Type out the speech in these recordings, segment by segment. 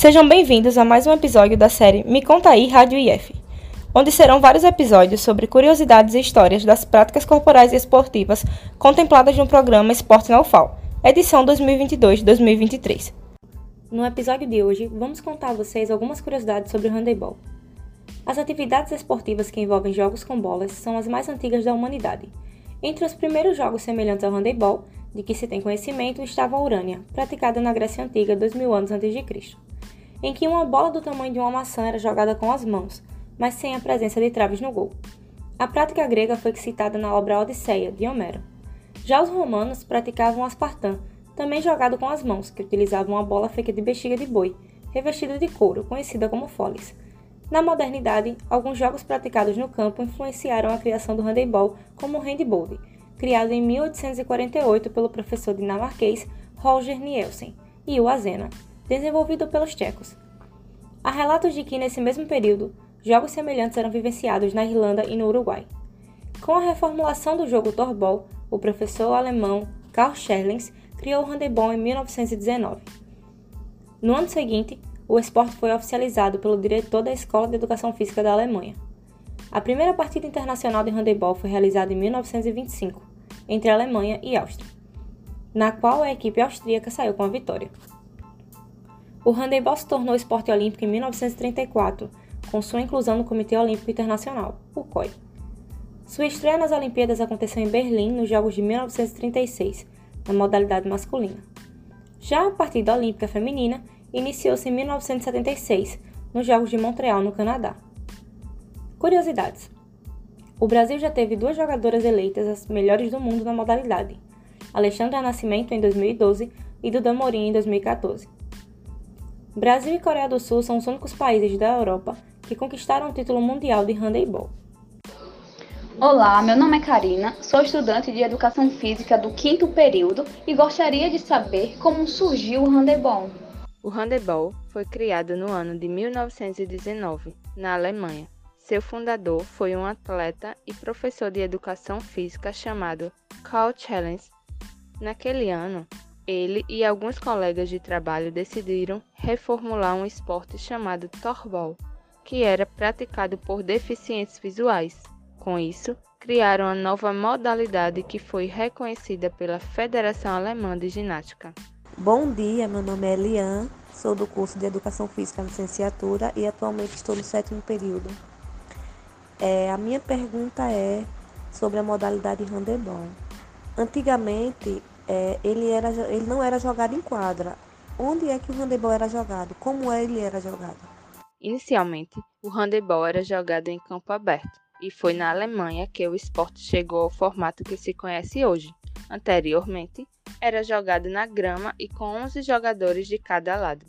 Sejam bem-vindos a mais um episódio da série Me Conta Aí Rádio IF, onde serão vários episódios sobre curiosidades e histórias das práticas corporais e esportivas contempladas no programa Esporte na UFAL, edição 2022-2023. No episódio de hoje, vamos contar a vocês algumas curiosidades sobre o handebol. As atividades esportivas que envolvem jogos com bolas são as mais antigas da humanidade. Entre os primeiros jogos semelhantes ao handebol, de que se tem conhecimento, estava a Urânia, praticada na Grécia Antiga 2000 anos antes de Cristo, em que uma bola do tamanho de uma maçã era jogada com as mãos, mas sem a presença de traves no gol. A prática grega foi citada na obra Odisseia, de Homero. Já os romanos praticavam o aspartã, também jogado com as mãos, que utilizavam uma bola feita de bexiga de boi, revestida de couro, conhecida como foles. Na modernidade, alguns jogos praticados no campo influenciaram a criação do handebol como o handball, criado em 1848 pelo professor dinamarquês Roger Nielsen, e o Azena, desenvolvido pelos tchecos. Há relatos de que, nesse mesmo período, jogos semelhantes eram vivenciados na Irlanda e no Uruguai. Com a reformulação do jogo Torbol, o professor alemão Karl Scherlings criou o handebol em 1919. No ano seguinte, o esporte foi oficializado pelo diretor da Escola de Educação Física da Alemanha. A primeira partida internacional de handebol foi realizada em 1925, entre Alemanha e Áustria, na qual a equipe austríaca saiu com a vitória. O handebol se tornou esporte olímpico em 1934, com sua inclusão no Comitê Olímpico Internacional, o COI. Sua estreia nas Olimpíadas aconteceu em Berlim nos Jogos de 1936, na modalidade masculina. Já a partida olímpica feminina iniciou-se em 1976, nos Jogos de Montreal, no Canadá. Curiosidades: O Brasil já teve duas jogadoras eleitas as melhores do mundo na modalidade, Alexandra Nascimento em 2012 e Duda Morim em 2014. Brasil e Coreia do Sul são os únicos países da Europa que conquistaram o título mundial de handebol. Olá, meu nome é Karina, sou estudante de Educação Física do quinto período e gostaria de saber como surgiu o handebol. O handebol foi criado no ano de 1919, na Alemanha. Seu fundador foi um atleta e professor de educação física chamado Karl Challenge. Naquele ano, ele e alguns colegas de trabalho decidiram reformular um esporte chamado Torbol, que era praticado por deficientes visuais. Com isso, criaram a nova modalidade que foi reconhecida pela Federação Alemã de Ginástica. Bom dia, meu nome é Elian, sou do curso de Educação Física Licenciatura e atualmente estou no sétimo período. É, a minha pergunta é sobre a modalidade handebol. Antigamente, é, ele, era, ele não era jogado em quadra. Onde é que o handebol era jogado? Como ele era jogado? Inicialmente, o handebol era jogado em campo aberto e foi na Alemanha que o esporte chegou ao formato que se conhece hoje. Anteriormente, era jogado na grama e com 11 jogadores de cada lado.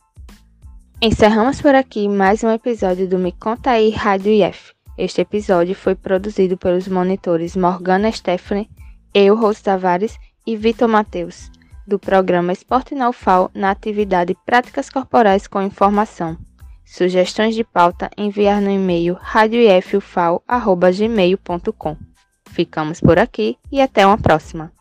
Encerramos por aqui mais um episódio do Me Conta aí Rádio IF. Este episódio foi produzido pelos monitores Morgana Stephanie, eu, Rose Tavares e Vitor Mateus, do programa Esporte na UFAL na atividade Práticas Corporais com Informação. Sugestões de pauta enviar no e-mail radioifufal.gmail.com. Ficamos por aqui e até uma próxima.